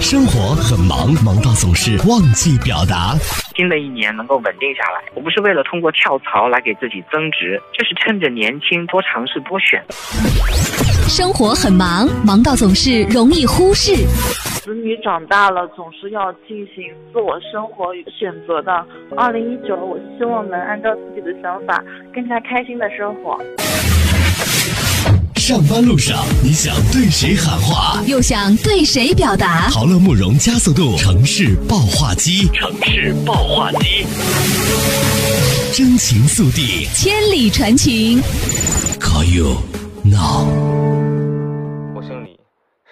生活很忙，忙到总是忘记表达。新的一年能够稳定下来，我不是为了通过跳槽来给自己增值，就是趁着年轻多尝试多选。生活很忙，忙到总是容易忽视。子女长大了，总是要进行自我生活与选择的。二零一九，我希望能按照自己的想法，更加开心的生活。上班路上，你想对谁喊话，又想对谁表达？陶乐慕容加速度城市爆话机，城市爆话机，真情速递，千里传情。Call you now。我姓李，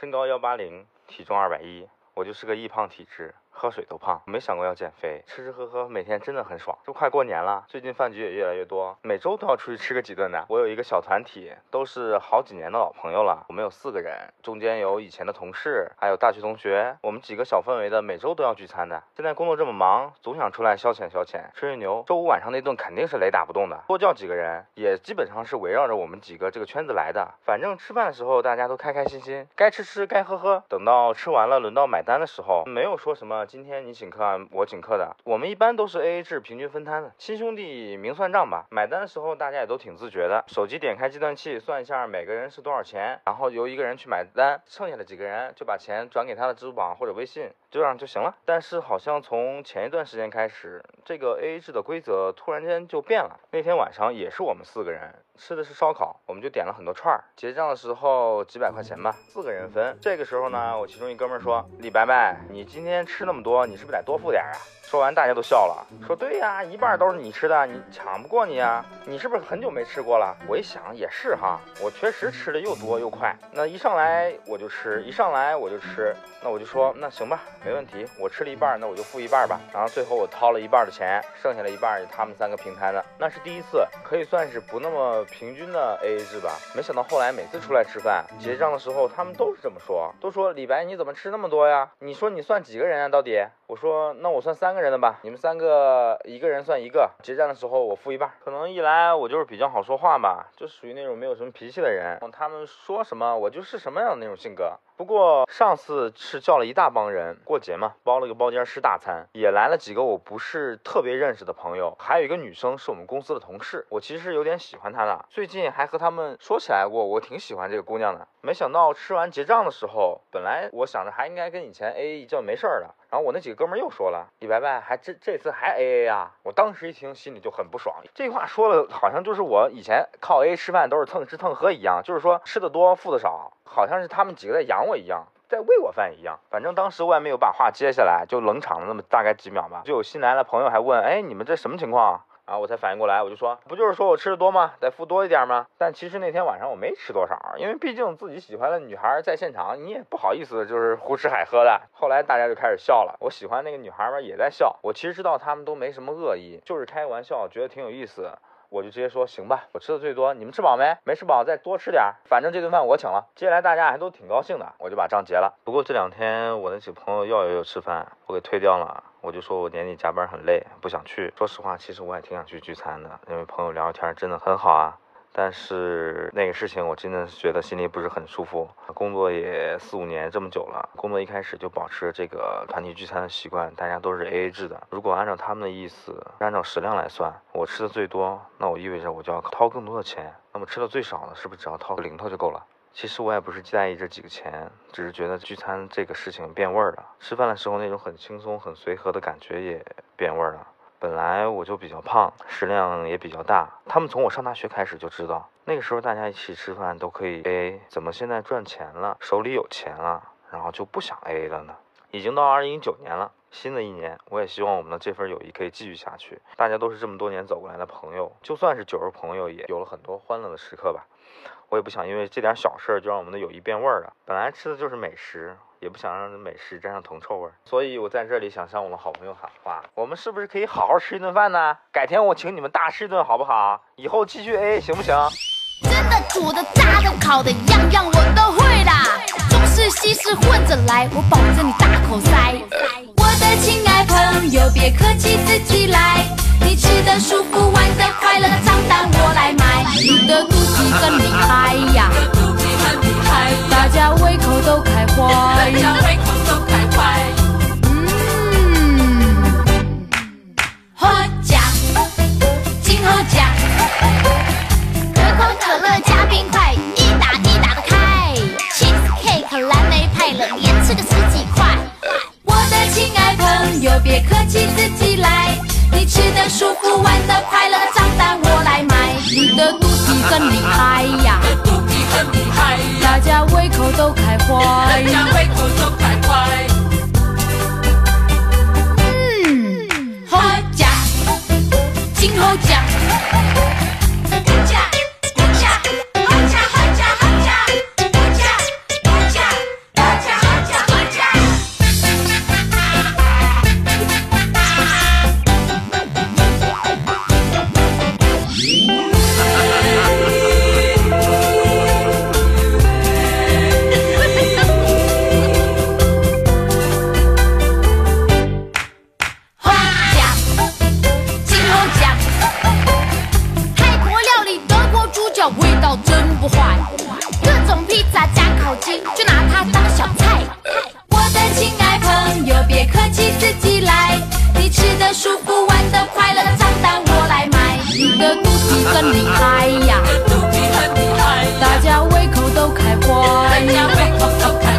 身高幺八零，体重二百一，我就是个易胖体质。喝水都胖，没想过要减肥，吃吃喝喝，每天真的很爽。这快过年了，最近饭局也越来越多，每周都要出去吃个几顿的。我有一个小团体，都是好几年的老朋友了。我们有四个人，中间有以前的同事，还有大学同学。我们几个小氛围的，每周都要聚餐的。现在工作这么忙，总想出来消遣消遣，吹吹牛。周五晚上那顿肯定是雷打不动的，多叫几个人，也基本上是围绕着我们几个这个圈子来的。反正吃饭的时候大家都开开心心，该吃吃，该喝喝。等到吃完了，轮到买单的时候，没有说什么今天你请客。我请客的，我们一般都是 A A 制，平均分摊的，亲兄弟明算账吧。买单的时候大家也都挺自觉的，手机点开计算器算一下每个人是多少钱，然后由一个人去买单，剩下的几个人就把钱转给他的支付宝或者微信，这样就行了。但是好像从前一段时间开始，这个 A A 制的规则突然间就变了。那天晚上也是我们四个人吃的是烧烤，我们就点了很多串儿，结账的时候几百块钱吧，四个人分。这个时候呢，我其中一哥们说：“李白白，你今天吃那么多，你是不是得多？”多付点啊！说完，大家都笑了，说对呀，一半都是你吃的，你抢不过你啊！你是不是很久没吃过了？我一想也是哈，我确实吃的又多又快。那一上来我就吃，一上来我就吃，那我就说那行吧，没问题，我吃了一半，那我就付一半吧。然后最后我掏了一半的钱，剩下的一半他们三个平摊的。那是第一次，可以算是不那么平均的 AA 制吧。没想到后来每次出来吃饭结账的时候，他们都是这么说，都说李白你怎么吃那么多呀？你说你算几个人啊？到底？我说那我算三个人的吧，你们三个一个人算一个，结账的时候我付一半。可能一来我就是比较好说话吧，就属于那种没有什么脾气的人，他们说什么我就是什么样的那种性格。不过上次是叫了一大帮人过节嘛，包了个包间吃大餐，也来了几个我不是特别认识的朋友，还有一个女生是我们公司的同事，我其实有点喜欢她的，最近还和他们说起来过，我挺喜欢这个姑娘的。没想到吃完结账的时候，本来我想着还应该跟以前 A A 一叫没事儿的，然后我那几个哥们儿又说了，李白白还这这次还 A A 啊！我当时一听心里就很不爽，这话说的好像就是我以前靠 A A 吃饭都是蹭吃蹭喝一样，就是说吃的多付的少。好像是他们几个在养我一样，在喂我饭一样。反正当时我也没有把话接下来，就冷场了那么大概几秒吧。就有新来的朋友还问：“哎，你们这什么情况？”啊我才反应过来，我就说：“不就是说我吃的多吗？得付多一点吗？”但其实那天晚上我没吃多少，因为毕竟自己喜欢的女孩在现场，你也不好意思就是胡吃海喝的。后来大家就开始笑了，我喜欢那个女孩嘛也在笑。我其实知道他们都没什么恶意，就是开玩笑，觉得挺有意思。我就直接说行吧，我吃的最多，你们吃饱没？没吃饱再多吃点，反正这顿饭我请了。接下来大家还都挺高兴的，我就把账结了。不过这两天我那几个朋友要约我吃饭，我给推掉了。我就说我年底加班很累，不想去。说实话，其实我也挺想去聚餐的，因为朋友聊聊天真的很好啊。但是那个事情我真的觉得心里不是很舒服。工作也四五年这么久了，工作一开始就保持这个团体聚餐的习惯，大家都是 AA 制的。如果按照他们的意思，按照食量来算，我吃的最多，那我意味着我就要掏更多的钱。那么吃的最少的，是不是只要掏个零头就够了？其实我也不是在意这几个钱，只是觉得聚餐这个事情变味儿了。吃饭的时候那种很轻松、很随和的感觉也变味儿了。本来我就比较胖，食量也比较大。他们从我上大学开始就知道，那个时候大家一起吃饭都可以 AA，怎么现在赚钱了，手里有钱了，然后就不想 A 了呢？已经到二零一九年了，新的一年，我也希望我们的这份友谊可以继续下去。大家都是这么多年走过来的朋友，就算是酒肉朋友，也有了很多欢乐的时刻吧。我也不想因为这点小事儿就让我们的友谊变味儿了。本来吃的就是美食。也不想让美食沾上铜臭味儿，所以我在这里想向我们好朋友喊话：我们是不是可以好好吃一顿饭呢？改天我请你们大吃一顿好不好？以后继续 A 行不行？真的、煮的、炸的、烤的，样样我都会啦。中式、西式混着来，我保证你大口塞。我的亲爱朋友，别客气，自己来。都开怀。呀胃口都开怀嗯喝假喝真喝假可口可乐加冰块一打一打的开 cheesecake 蓝莓派了，连吃个十几块。我的亲爱朋友别客气自己来。你吃的舒服玩的都开花。不坏。各种披萨加烤鸡，就拿它当小菜。我的亲爱朋友，别客气，自己来。你吃的舒服，玩的快乐，账单我来买。你的肚皮很厉害呀，肚皮很厉害，大家胃口都开大怀。家胃口都开